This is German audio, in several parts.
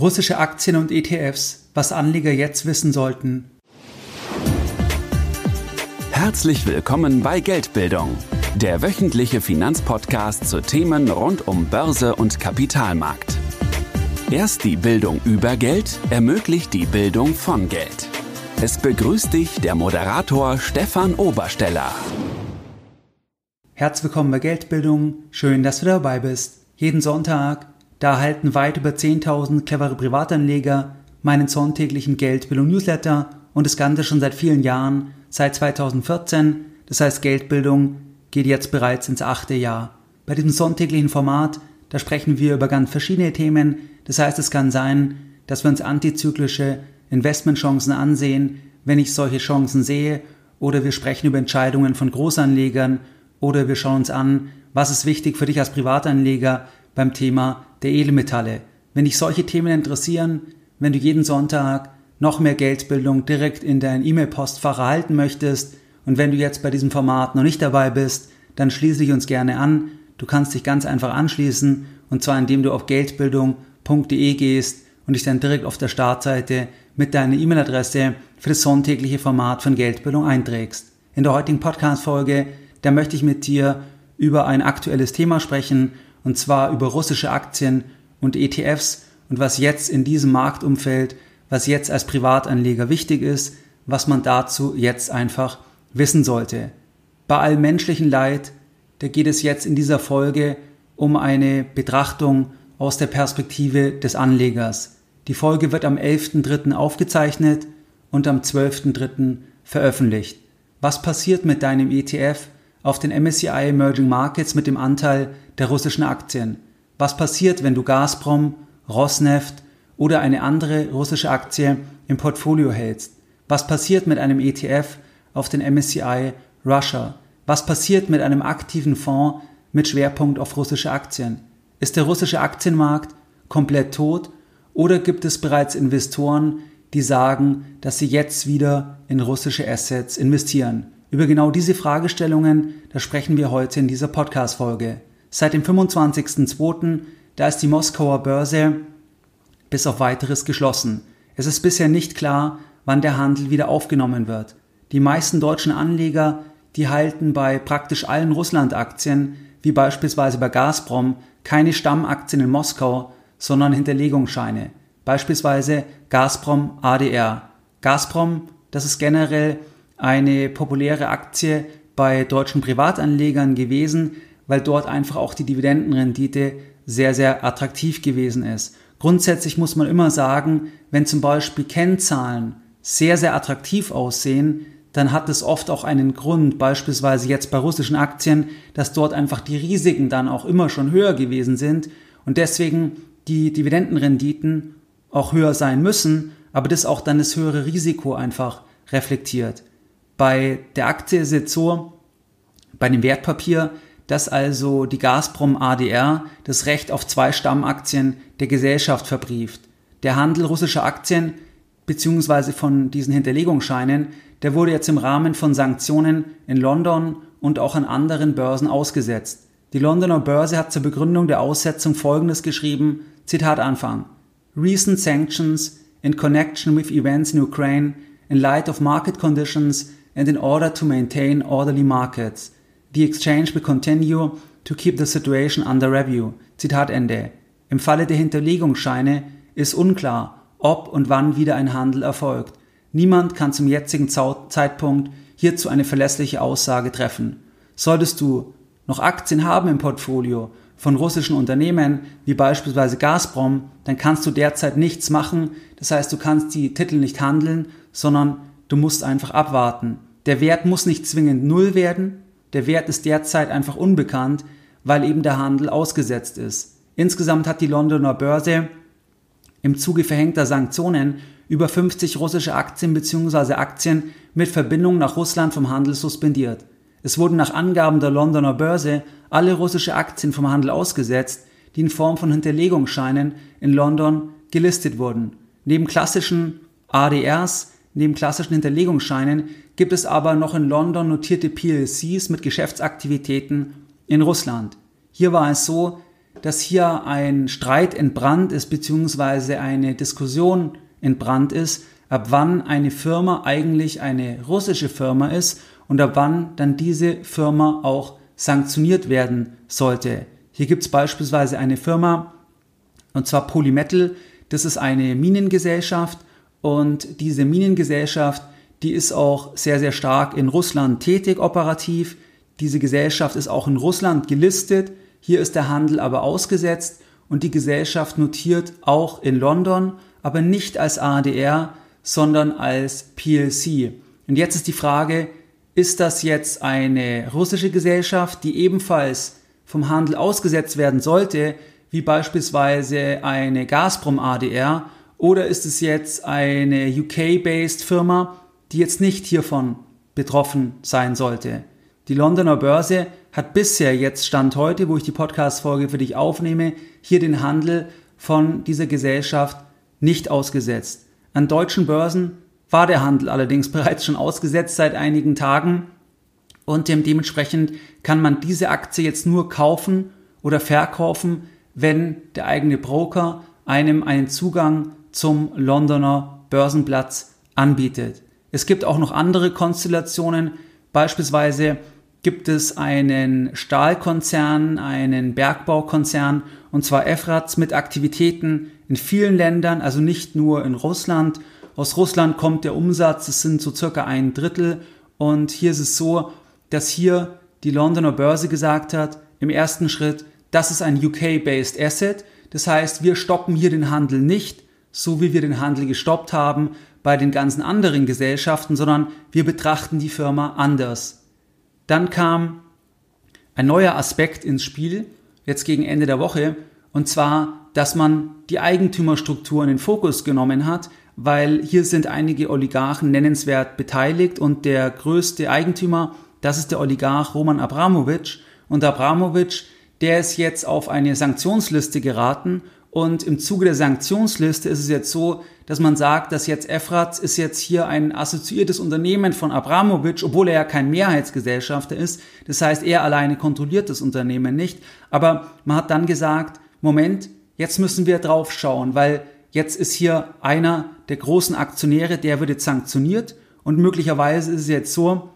Russische Aktien und ETFs, was Anleger jetzt wissen sollten. Herzlich willkommen bei Geldbildung, der wöchentliche Finanzpodcast zu Themen rund um Börse und Kapitalmarkt. Erst die Bildung über Geld ermöglicht die Bildung von Geld. Es begrüßt dich der Moderator Stefan Obersteller. Herzlich willkommen bei Geldbildung. Schön, dass du dabei bist. Jeden Sonntag da erhalten weit über 10.000 clevere Privatanleger meinen sonntäglichen Geldbildung-Newsletter und das Ganze schon seit vielen Jahren, seit 2014. Das heißt, Geldbildung geht jetzt bereits ins achte Jahr. Bei diesem sonntäglichen Format, da sprechen wir über ganz verschiedene Themen. Das heißt, es kann sein, dass wir uns antizyklische Investmentchancen ansehen, wenn ich solche Chancen sehe, oder wir sprechen über Entscheidungen von Großanlegern, oder wir schauen uns an, was ist wichtig für dich als Privatanleger beim Thema der Edelmetalle. Wenn dich solche Themen interessieren, wenn du jeden Sonntag noch mehr Geldbildung direkt in dein E-Mail-Postfach erhalten möchtest und wenn du jetzt bei diesem Format noch nicht dabei bist, dann schließe dich uns gerne an. Du kannst dich ganz einfach anschließen und zwar indem du auf geldbildung.de gehst und dich dann direkt auf der Startseite mit deiner E-Mail-Adresse für das sonntägliche Format von Geldbildung einträgst. In der heutigen Podcast-Folge, da möchte ich mit dir über ein aktuelles Thema sprechen und zwar über russische Aktien und ETFs und was jetzt in diesem Marktumfeld, was jetzt als Privatanleger wichtig ist, was man dazu jetzt einfach wissen sollte. Bei allem menschlichen Leid, da geht es jetzt in dieser Folge um eine Betrachtung aus der Perspektive des Anlegers. Die Folge wird am 11.3. aufgezeichnet und am 12.3. veröffentlicht. Was passiert mit deinem ETF auf den MSCI Emerging Markets mit dem Anteil der russischen Aktien. Was passiert, wenn du Gazprom, Rosneft oder eine andere russische Aktie im Portfolio hältst? Was passiert mit einem ETF auf den MSCI Russia? Was passiert mit einem aktiven Fonds mit Schwerpunkt auf russische Aktien? Ist der russische Aktienmarkt komplett tot oder gibt es bereits Investoren, die sagen, dass sie jetzt wieder in russische Assets investieren? Über genau diese Fragestellungen, da sprechen wir heute in dieser Podcast-Folge. Seit dem 25.02. da ist die Moskauer Börse bis auf weiteres geschlossen. Es ist bisher nicht klar, wann der Handel wieder aufgenommen wird. Die meisten deutschen Anleger, die halten bei praktisch allen Russland-Aktien, wie beispielsweise bei Gazprom, keine Stammaktien in Moskau, sondern Hinterlegungsscheine. Beispielsweise Gazprom ADR. Gazprom, das ist generell eine populäre Aktie bei deutschen Privatanlegern gewesen, weil dort einfach auch die Dividendenrendite sehr, sehr attraktiv gewesen ist. Grundsätzlich muss man immer sagen, wenn zum Beispiel Kennzahlen sehr, sehr attraktiv aussehen, dann hat es oft auch einen Grund, beispielsweise jetzt bei russischen Aktien, dass dort einfach die Risiken dann auch immer schon höher gewesen sind und deswegen die Dividendenrenditen auch höher sein müssen, aber das auch dann das höhere Risiko einfach reflektiert. Bei der Aktie ist es so, bei dem Wertpapier, dass also die Gazprom ADR das Recht auf zwei Stammaktien der Gesellschaft verbrieft. Der Handel russischer Aktien bzw. von diesen Hinterlegungsscheinen, der wurde jetzt im Rahmen von Sanktionen in London und auch an anderen Börsen ausgesetzt. Die Londoner Börse hat zur Begründung der Aussetzung Folgendes geschrieben, Zitat Anfang. Recent sanctions in connection with events in Ukraine in light of market conditions and in order to maintain orderly markets The exchange will continue to keep the situation under review. Zitat Ende. Im Falle der Hinterlegungsscheine ist unklar, ob und wann wieder ein Handel erfolgt. Niemand kann zum jetzigen Zeitpunkt hierzu eine verlässliche Aussage treffen. Solltest du noch Aktien haben im Portfolio von russischen Unternehmen, wie beispielsweise Gazprom, dann kannst du derzeit nichts machen. Das heißt, du kannst die Titel nicht handeln, sondern du musst einfach abwarten. Der Wert muss nicht zwingend null werden, der Wert ist derzeit einfach unbekannt, weil eben der Handel ausgesetzt ist. Insgesamt hat die Londoner Börse im Zuge verhängter Sanktionen über 50 russische Aktien bzw. Aktien mit Verbindung nach Russland vom Handel suspendiert. Es wurden nach Angaben der Londoner Börse alle russische Aktien vom Handel ausgesetzt, die in Form von Hinterlegungsscheinen in London gelistet wurden. Neben klassischen ADRs, neben klassischen Hinterlegungsscheinen gibt es aber noch in London notierte PLCs mit Geschäftsaktivitäten in Russland. Hier war es so, dass hier ein Streit entbrannt ist, beziehungsweise eine Diskussion entbrannt ist, ab wann eine Firma eigentlich eine russische Firma ist und ab wann dann diese Firma auch sanktioniert werden sollte. Hier gibt es beispielsweise eine Firma, und zwar Polymetal, das ist eine Minengesellschaft und diese Minengesellschaft, die ist auch sehr, sehr stark in Russland tätig operativ. Diese Gesellschaft ist auch in Russland gelistet. Hier ist der Handel aber ausgesetzt und die Gesellschaft notiert auch in London, aber nicht als ADR, sondern als PLC. Und jetzt ist die Frage, ist das jetzt eine russische Gesellschaft, die ebenfalls vom Handel ausgesetzt werden sollte, wie beispielsweise eine Gazprom ADR, oder ist es jetzt eine UK-based Firma, die jetzt nicht hiervon betroffen sein sollte? Die Londoner Börse hat bisher jetzt Stand heute, wo ich die Podcast-Folge für dich aufnehme, hier den Handel von dieser Gesellschaft nicht ausgesetzt. An deutschen Börsen war der Handel allerdings bereits schon ausgesetzt seit einigen Tagen und dementsprechend kann man diese Aktie jetzt nur kaufen oder verkaufen, wenn der eigene Broker einem einen Zugang zum Londoner Börsenplatz anbietet. Es gibt auch noch andere Konstellationen, beispielsweise gibt es einen Stahlkonzern, einen Bergbaukonzern, und zwar EFRATS mit Aktivitäten in vielen Ländern, also nicht nur in Russland. Aus Russland kommt der Umsatz, es sind so circa ein Drittel. Und hier ist es so, dass hier die Londoner Börse gesagt hat, im ersten Schritt, das ist ein UK-based Asset. Das heißt, wir stoppen hier den Handel nicht, so wie wir den Handel gestoppt haben bei den ganzen anderen Gesellschaften, sondern wir betrachten die Firma anders. Dann kam ein neuer Aspekt ins Spiel, jetzt gegen Ende der Woche, und zwar, dass man die Eigentümerstruktur in den Fokus genommen hat, weil hier sind einige Oligarchen nennenswert beteiligt und der größte Eigentümer, das ist der Oligarch Roman Abramowitsch. Und Abramowitsch, der ist jetzt auf eine Sanktionsliste geraten und im Zuge der Sanktionsliste ist es jetzt so, dass man sagt, dass jetzt Efrat ist jetzt hier ein assoziiertes Unternehmen von Abramowitsch, obwohl er ja kein Mehrheitsgesellschafter ist. Das heißt, er alleine kontrolliert das Unternehmen nicht. Aber man hat dann gesagt, Moment, jetzt müssen wir drauf schauen, weil jetzt ist hier einer der großen Aktionäre, der wird jetzt sanktioniert und möglicherweise ist es jetzt so,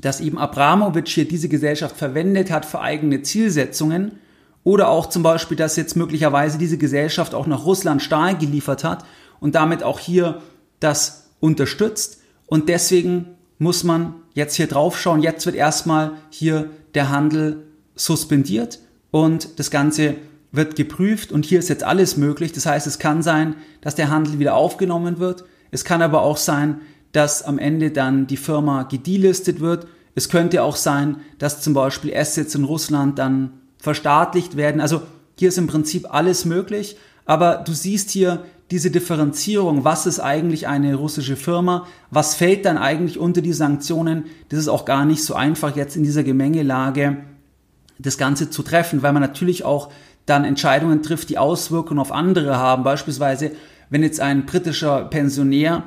dass eben Abramowitsch hier diese Gesellschaft verwendet hat für eigene Zielsetzungen oder auch zum Beispiel, dass jetzt möglicherweise diese Gesellschaft auch nach Russland Stahl geliefert hat und damit auch hier das unterstützt und deswegen muss man jetzt hier drauf schauen. Jetzt wird erstmal hier der Handel suspendiert und das Ganze wird geprüft und hier ist jetzt alles möglich. Das heißt, es kann sein, dass der Handel wieder aufgenommen wird. Es kann aber auch sein, dass am Ende dann die Firma gedelistet wird. Es könnte auch sein, dass zum Beispiel Assets in Russland dann verstaatlicht werden. Also hier ist im Prinzip alles möglich. Aber du siehst hier diese Differenzierung, was ist eigentlich eine russische Firma, was fällt dann eigentlich unter die Sanktionen, das ist auch gar nicht so einfach jetzt in dieser Gemengelage das Ganze zu treffen, weil man natürlich auch dann Entscheidungen trifft, die Auswirkungen auf andere haben. Beispielsweise, wenn jetzt ein britischer Pensionär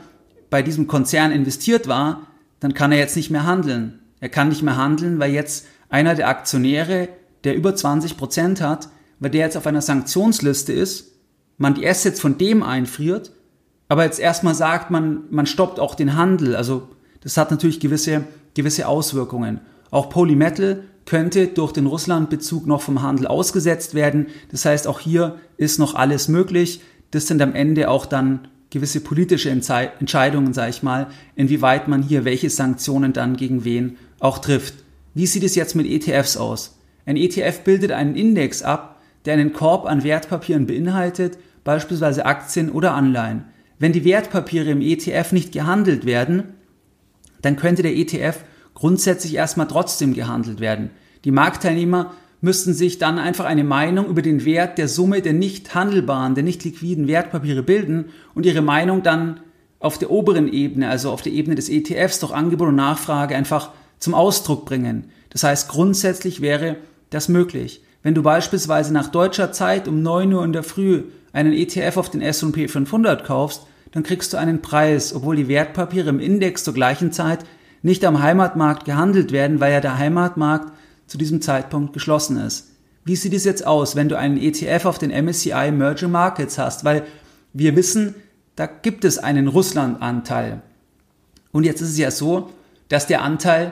bei diesem Konzern investiert war, dann kann er jetzt nicht mehr handeln. Er kann nicht mehr handeln, weil jetzt einer der Aktionäre, der über 20 Prozent hat, weil der jetzt auf einer Sanktionsliste ist, man die Assets von dem einfriert, aber jetzt erstmal sagt man, man stoppt auch den Handel. Also das hat natürlich gewisse, gewisse Auswirkungen. Auch Polymetal könnte durch den Russlandbezug noch vom Handel ausgesetzt werden. Das heißt, auch hier ist noch alles möglich. Das sind am Ende auch dann gewisse politische Entscheidungen, sage ich mal, inwieweit man hier welche Sanktionen dann gegen wen auch trifft. Wie sieht es jetzt mit ETFs aus? Ein ETF bildet einen Index ab, der einen Korb an Wertpapieren beinhaltet, beispielsweise Aktien oder Anleihen. Wenn die Wertpapiere im ETF nicht gehandelt werden, dann könnte der ETF grundsätzlich erstmal trotzdem gehandelt werden. Die Marktteilnehmer müssten sich dann einfach eine Meinung über den Wert der Summe der nicht handelbaren, der nicht liquiden Wertpapiere bilden und ihre Meinung dann auf der oberen Ebene, also auf der Ebene des ETFs durch Angebot und Nachfrage einfach zum Ausdruck bringen. Das heißt, grundsätzlich wäre das möglich. Wenn du beispielsweise nach deutscher Zeit um 9 Uhr in der Früh einen ETF auf den S&P 500 kaufst, dann kriegst du einen Preis, obwohl die Wertpapiere im Index zur gleichen Zeit nicht am Heimatmarkt gehandelt werden, weil ja der Heimatmarkt zu diesem Zeitpunkt geschlossen ist. wie sieht es jetzt aus, wenn du einen ETF auf den MSCI Emerging Markets hast? Weil wir wissen, da gibt es einen Russland-Anteil. Und jetzt ist es ja so, dass der Anteil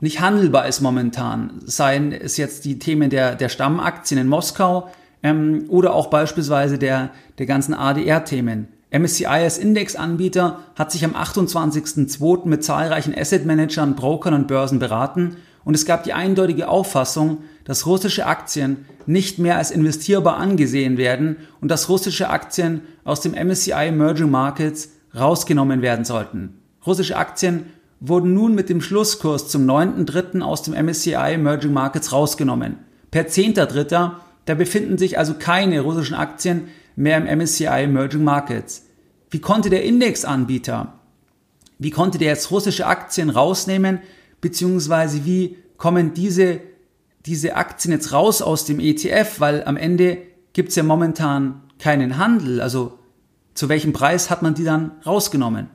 nicht handelbar ist momentan. Seien es jetzt die Themen der, der Stammaktien in Moskau ähm, oder auch beispielsweise der, der ganzen ADR-Themen. MSCI als Indexanbieter hat sich am 28.02. mit zahlreichen Asset-Managern, Brokern und Börsen beraten und es gab die eindeutige Auffassung, dass russische Aktien nicht mehr als investierbar angesehen werden und dass russische Aktien aus dem MSCI Emerging Markets rausgenommen werden sollten. Russische Aktien wurden nun mit dem Schlusskurs zum 9.3. aus dem MSCI Emerging Markets rausgenommen. Per 10.3. da befinden sich also keine russischen Aktien mehr im MSCI Emerging Markets. Wie konnte der Indexanbieter, wie konnte der jetzt russische Aktien rausnehmen, beziehungsweise wie kommen diese, diese Aktien jetzt raus aus dem ETF, weil am Ende gibt es ja momentan keinen Handel. Also zu welchem Preis hat man die dann rausgenommen?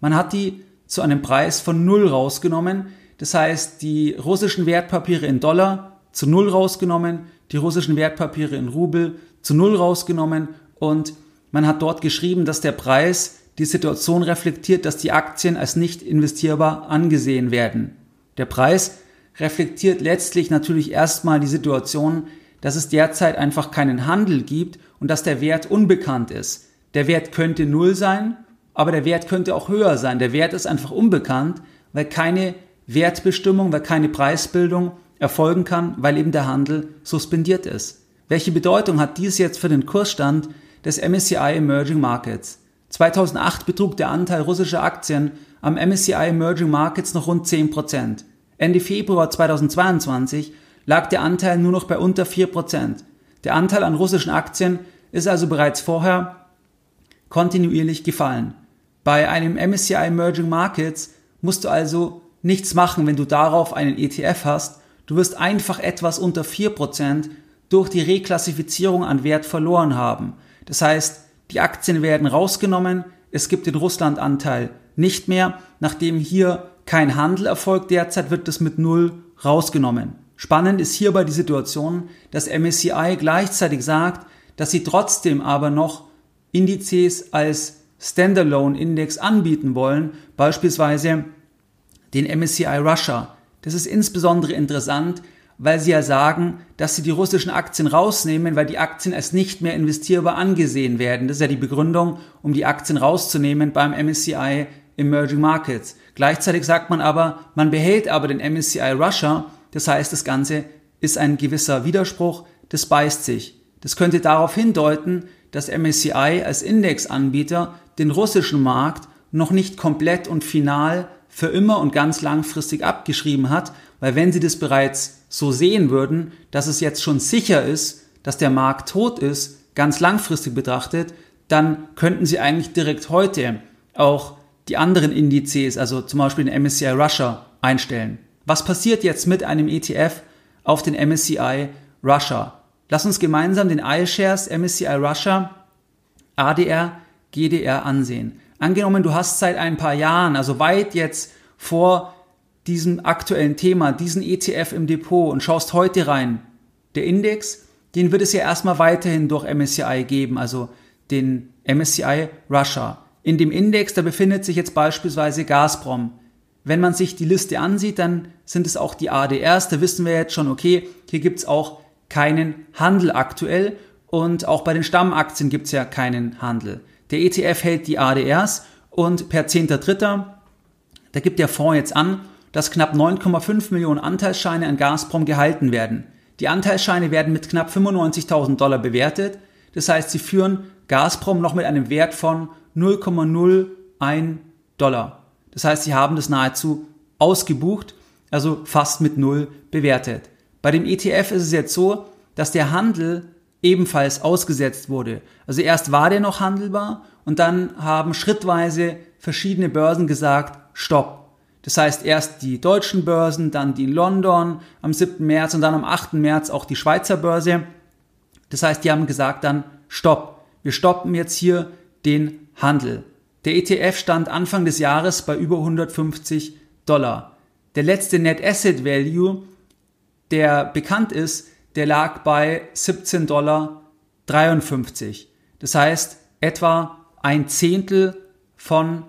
Man hat die zu einem Preis von null rausgenommen. Das heißt, die russischen Wertpapiere in Dollar zu null rausgenommen, die russischen Wertpapiere in Rubel zu null rausgenommen und man hat dort geschrieben, dass der Preis die Situation reflektiert, dass die Aktien als nicht investierbar angesehen werden. Der Preis reflektiert letztlich natürlich erstmal die Situation, dass es derzeit einfach keinen Handel gibt und dass der Wert unbekannt ist. Der Wert könnte null sein, aber der Wert könnte auch höher sein. Der Wert ist einfach unbekannt, weil keine Wertbestimmung, weil keine Preisbildung erfolgen kann, weil eben der Handel suspendiert ist. Welche Bedeutung hat dies jetzt für den Kursstand des MSCI Emerging Markets? 2008 betrug der Anteil russischer Aktien am MSCI Emerging Markets noch rund 10%. Ende Februar 2022 lag der Anteil nur noch bei unter 4%. Der Anteil an russischen Aktien ist also bereits vorher kontinuierlich gefallen. Bei einem MSCI Emerging Markets musst du also nichts machen, wenn du darauf einen ETF hast. Du wirst einfach etwas unter 4% durch die Reklassifizierung an Wert verloren haben. Das heißt, die Aktien werden rausgenommen, es gibt den Russland-Anteil nicht mehr. Nachdem hier kein Handel erfolgt derzeit, wird das mit Null rausgenommen. Spannend ist hierbei die Situation, dass MSCI gleichzeitig sagt, dass sie trotzdem aber noch Indizes als Standalone-Index anbieten wollen, beispielsweise den MSCI Russia. Das ist insbesondere interessant, weil sie ja sagen, dass sie die russischen Aktien rausnehmen, weil die Aktien als nicht mehr investierbar angesehen werden. Das ist ja die Begründung, um die Aktien rauszunehmen beim MSCI Emerging Markets. Gleichzeitig sagt man aber, man behält aber den MSCI Russia. Das heißt, das Ganze ist ein gewisser Widerspruch, das beißt sich. Das könnte darauf hindeuten, dass MSCI als Indexanbieter den russischen Markt noch nicht komplett und final für immer und ganz langfristig abgeschrieben hat, weil wenn sie das bereits so sehen würden, dass es jetzt schon sicher ist, dass der Markt tot ist, ganz langfristig betrachtet, dann könnten sie eigentlich direkt heute auch die anderen Indizes, also zum Beispiel den MSCI Russia, einstellen. Was passiert jetzt mit einem ETF auf den MSCI Russia? Lass uns gemeinsam den iShares MSCI Russia ADR GDR ansehen. Angenommen, du hast seit ein paar Jahren, also weit jetzt vor diesem aktuellen Thema, diesen ETF im Depot und schaust heute rein. Der Index, den wird es ja erstmal weiterhin durch MSCI geben, also den MSCI Russia. In dem Index, da befindet sich jetzt beispielsweise Gazprom. Wenn man sich die Liste ansieht, dann sind es auch die ADRs, da wissen wir jetzt schon, okay, hier gibt's auch keinen Handel aktuell und auch bei den Stammaktien gibt's ja keinen Handel. Der ETF hält die ADRs und per 10.3. da gibt der Fonds jetzt an, dass knapp 9,5 Millionen Anteilsscheine an Gazprom gehalten werden. Die Anteilsscheine werden mit knapp 95.000 Dollar bewertet. Das heißt, sie führen Gazprom noch mit einem Wert von 0,01 Dollar. Das heißt, sie haben das nahezu ausgebucht, also fast mit Null bewertet. Bei dem ETF ist es jetzt so, dass der Handel ebenfalls ausgesetzt wurde. Also erst war der noch handelbar und dann haben schrittweise verschiedene Börsen gesagt, stopp. Das heißt erst die deutschen Börsen, dann die in London am 7. März und dann am 8. März auch die Schweizer Börse. Das heißt, die haben gesagt dann, stopp. Wir stoppen jetzt hier den Handel. Der ETF stand Anfang des Jahres bei über 150 Dollar. Der letzte Net Asset Value der bekannt ist, der lag bei 17,53 Dollar. Das heißt, etwa ein Zehntel von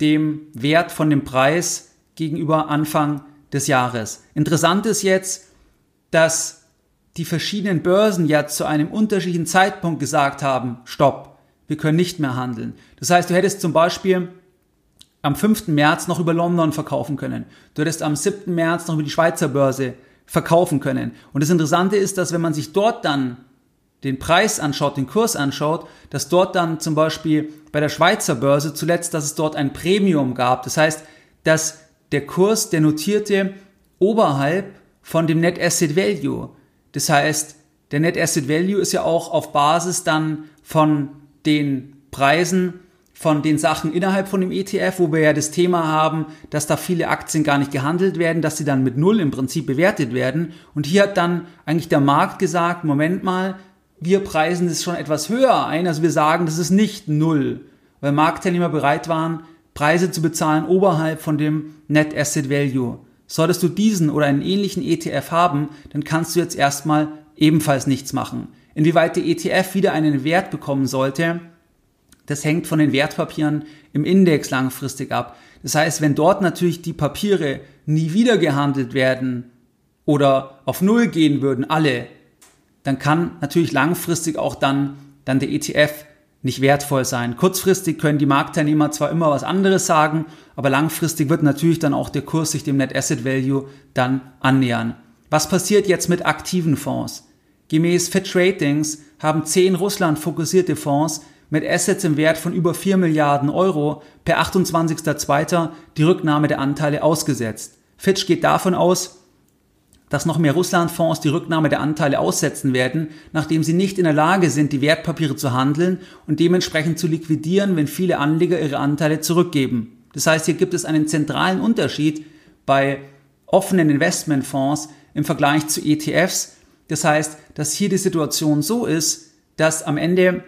dem Wert von dem Preis gegenüber Anfang des Jahres. Interessant ist jetzt, dass die verschiedenen Börsen jetzt zu einem unterschiedlichen Zeitpunkt gesagt haben, stopp, wir können nicht mehr handeln. Das heißt, du hättest zum Beispiel am 5. März noch über London verkaufen können. Du hättest am 7. März noch über die Schweizer Börse verkaufen können. Und das Interessante ist, dass wenn man sich dort dann den Preis anschaut, den Kurs anschaut, dass dort dann zum Beispiel bei der Schweizer Börse zuletzt, dass es dort ein Premium gab. Das heißt, dass der Kurs, der notierte oberhalb von dem Net Asset Value. Das heißt, der Net Asset Value ist ja auch auf Basis dann von den Preisen von den Sachen innerhalb von dem ETF, wo wir ja das Thema haben, dass da viele Aktien gar nicht gehandelt werden, dass sie dann mit Null im Prinzip bewertet werden. Und hier hat dann eigentlich der Markt gesagt, Moment mal, wir preisen das schon etwas höher ein. Also wir sagen, das ist nicht null, weil Marktteilnehmer bereit waren, Preise zu bezahlen oberhalb von dem Net Asset Value. Solltest du diesen oder einen ähnlichen ETF haben, dann kannst du jetzt erstmal ebenfalls nichts machen. Inwieweit der ETF wieder einen Wert bekommen sollte, das hängt von den Wertpapieren im Index langfristig ab. Das heißt, wenn dort natürlich die Papiere nie wieder gehandelt werden oder auf Null gehen würden, alle, dann kann natürlich langfristig auch dann, dann der ETF nicht wertvoll sein. Kurzfristig können die Marktteilnehmer zwar immer was anderes sagen, aber langfristig wird natürlich dann auch der Kurs sich dem Net Asset Value dann annähern. Was passiert jetzt mit aktiven Fonds? Gemäß Fitch Ratings haben zehn Russland fokussierte Fonds mit Assets im Wert von über 4 Milliarden Euro per 28.02. die Rücknahme der Anteile ausgesetzt. Fitch geht davon aus, dass noch mehr Russlandfonds die Rücknahme der Anteile aussetzen werden, nachdem sie nicht in der Lage sind, die Wertpapiere zu handeln und dementsprechend zu liquidieren, wenn viele Anleger ihre Anteile zurückgeben. Das heißt, hier gibt es einen zentralen Unterschied bei offenen Investmentfonds im Vergleich zu ETFs. Das heißt, dass hier die Situation so ist, dass am Ende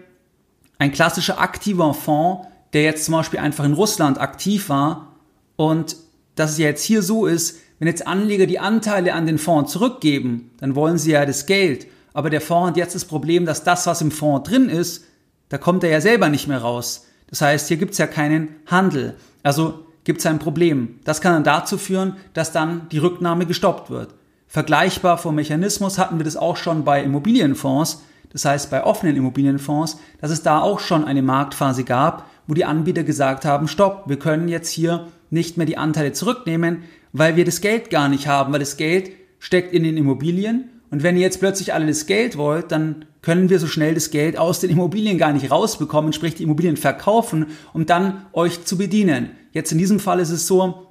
ein klassischer aktiver Fonds, der jetzt zum Beispiel einfach in Russland aktiv war und dass es jetzt hier so ist, wenn jetzt Anleger die Anteile an den Fonds zurückgeben, dann wollen sie ja das Geld. Aber der Fonds hat jetzt das Problem, dass das, was im Fonds drin ist, da kommt er ja selber nicht mehr raus. Das heißt, hier gibt es ja keinen Handel. Also gibt es ein Problem. Das kann dann dazu führen, dass dann die Rücknahme gestoppt wird. Vergleichbar vom Mechanismus hatten wir das auch schon bei Immobilienfonds, das heißt bei offenen Immobilienfonds, dass es da auch schon eine Marktphase gab, wo die Anbieter gesagt haben, stopp, wir können jetzt hier nicht mehr die Anteile zurücknehmen, weil wir das Geld gar nicht haben, weil das Geld steckt in den Immobilien. Und wenn ihr jetzt plötzlich alle das Geld wollt, dann können wir so schnell das Geld aus den Immobilien gar nicht rausbekommen, sprich die Immobilien verkaufen, um dann euch zu bedienen. Jetzt in diesem Fall ist es so,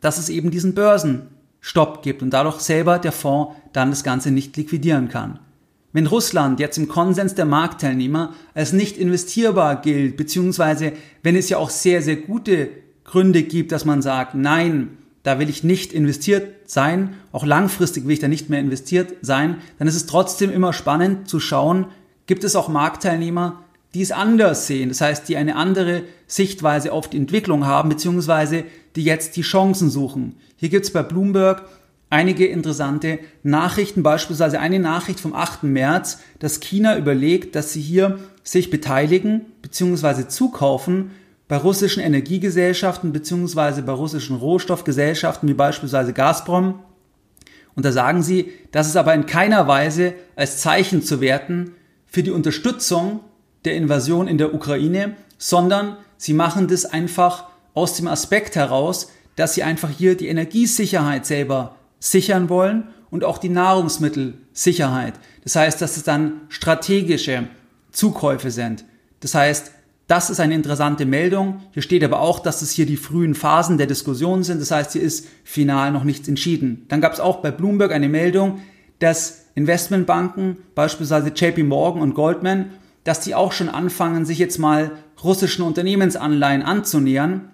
dass es eben diesen Börsenstopp gibt und dadurch selber der Fonds dann das Ganze nicht liquidieren kann. Wenn Russland jetzt im Konsens der Marktteilnehmer als nicht investierbar gilt, beziehungsweise wenn es ja auch sehr, sehr gute Gründe gibt, dass man sagt, nein, da will ich nicht investiert sein, auch langfristig will ich da nicht mehr investiert sein, dann ist es trotzdem immer spannend zu schauen, gibt es auch Marktteilnehmer, die es anders sehen, das heißt, die eine andere Sichtweise auf die Entwicklung haben, beziehungsweise die jetzt die Chancen suchen. Hier gibt es bei Bloomberg einige interessante Nachrichten, beispielsweise eine Nachricht vom 8. März, dass China überlegt, dass sie hier sich beteiligen beziehungsweise zukaufen bei russischen Energiegesellschaften beziehungsweise bei russischen Rohstoffgesellschaften wie beispielsweise Gazprom. Und da sagen sie, das ist aber in keiner Weise als Zeichen zu werten für die Unterstützung der Invasion in der Ukraine, sondern sie machen das einfach aus dem Aspekt heraus, dass sie einfach hier die Energiesicherheit selber sichern wollen und auch die Nahrungsmittelsicherheit. Das heißt, dass es dann strategische Zukäufe sind. Das heißt, das ist eine interessante Meldung. Hier steht aber auch, dass es hier die frühen Phasen der Diskussion sind. Das heißt, hier ist final noch nichts entschieden. Dann gab es auch bei Bloomberg eine Meldung, dass Investmentbanken, beispielsweise JP Morgan und Goldman, dass die auch schon anfangen, sich jetzt mal russischen Unternehmensanleihen anzunähern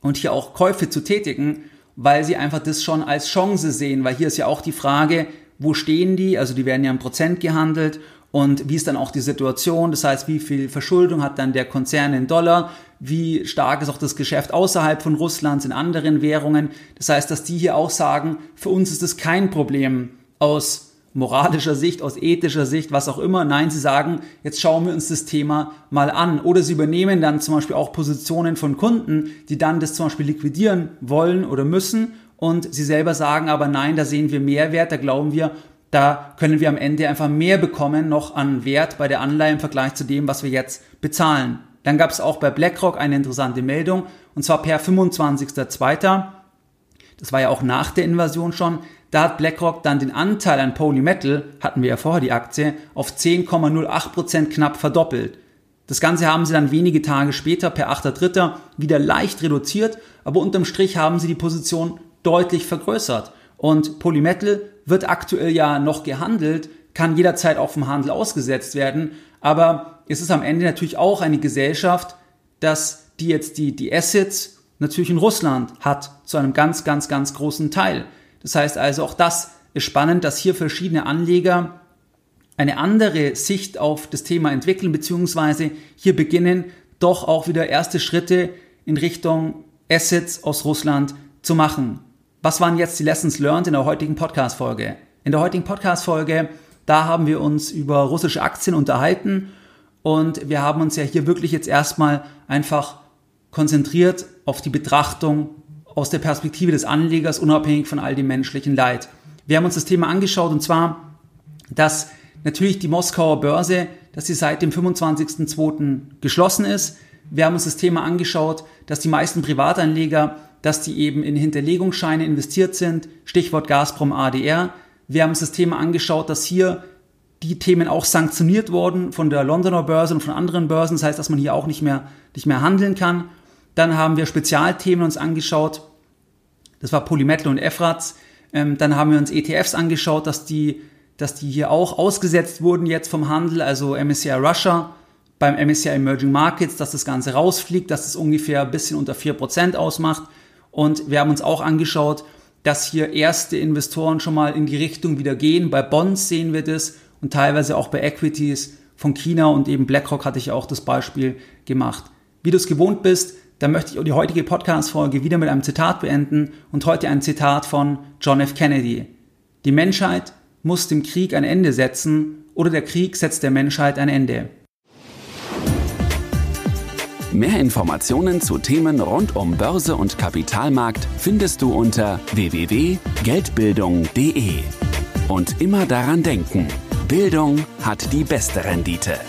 und hier auch Käufe zu tätigen, weil sie einfach das schon als Chance sehen, weil hier ist ja auch die Frage, wo stehen die? Also die werden ja im Prozent gehandelt und wie ist dann auch die Situation, das heißt, wie viel Verschuldung hat dann der Konzern in Dollar, wie stark ist auch das Geschäft außerhalb von Russlands in anderen Währungen. Das heißt, dass die hier auch sagen, für uns ist es kein Problem, aus moralischer Sicht, aus ethischer Sicht, was auch immer. Nein, sie sagen, jetzt schauen wir uns das Thema mal an. Oder sie übernehmen dann zum Beispiel auch Positionen von Kunden, die dann das zum Beispiel liquidieren wollen oder müssen. Und sie selber sagen aber, nein, da sehen wir Mehrwert, da glauben wir, da können wir am Ende einfach mehr bekommen noch an Wert bei der Anleihe im Vergleich zu dem, was wir jetzt bezahlen. Dann gab es auch bei BlackRock eine interessante Meldung, und zwar per 25.02. Das war ja auch nach der Invasion schon. Da hat BlackRock dann den Anteil an Polymetal, hatten wir ja vorher die Aktie, auf 10,08% knapp verdoppelt. Das Ganze haben sie dann wenige Tage später per 8.3. wieder leicht reduziert, aber unterm Strich haben sie die Position deutlich vergrößert. Und Polymetal wird aktuell ja noch gehandelt, kann jederzeit auch vom Handel ausgesetzt werden, aber es ist am Ende natürlich auch eine Gesellschaft, dass die jetzt die, die Assets natürlich in Russland hat, zu einem ganz, ganz, ganz großen Teil. Das heißt also, auch das ist spannend, dass hier verschiedene Anleger eine andere Sicht auf das Thema entwickeln, beziehungsweise hier beginnen, doch auch wieder erste Schritte in Richtung Assets aus Russland zu machen. Was waren jetzt die Lessons learned in der heutigen Podcast-Folge? In der heutigen Podcast-Folge, da haben wir uns über russische Aktien unterhalten und wir haben uns ja hier wirklich jetzt erstmal einfach konzentriert auf die Betrachtung aus der Perspektive des Anlegers, unabhängig von all dem menschlichen Leid. Wir haben uns das Thema angeschaut und zwar, dass natürlich die Moskauer Börse, dass sie seit dem 25.02. geschlossen ist. Wir haben uns das Thema angeschaut, dass die meisten Privatanleger, dass die eben in Hinterlegungsscheine investiert sind, Stichwort Gazprom ADR. Wir haben uns das Thema angeschaut, dass hier die Themen auch sanktioniert wurden von der Londoner Börse und von anderen Börsen. Das heißt, dass man hier auch nicht mehr, nicht mehr handeln kann. Dann haben wir Spezialthemen uns angeschaut. Das war Polymetal und Efrats. Ähm, dann haben wir uns ETFs angeschaut, dass die, dass die hier auch ausgesetzt wurden jetzt vom Handel, also MSCI Russia beim MSCI Emerging Markets, dass das Ganze rausfliegt, dass es ungefähr ein bisschen unter 4% ausmacht. Und wir haben uns auch angeschaut, dass hier erste Investoren schon mal in die Richtung wieder gehen. Bei Bonds sehen wir das und teilweise auch bei Equities von China und eben BlackRock hatte ich auch das Beispiel gemacht. Wie du es gewohnt bist, dann möchte ich die heutige Podcast-Folge wieder mit einem Zitat beenden und heute ein Zitat von John F. Kennedy. Die Menschheit muss dem Krieg ein Ende setzen oder der Krieg setzt der Menschheit ein Ende. Mehr Informationen zu Themen rund um Börse und Kapitalmarkt findest du unter www.geldbildung.de. Und immer daran denken, Bildung hat die beste Rendite.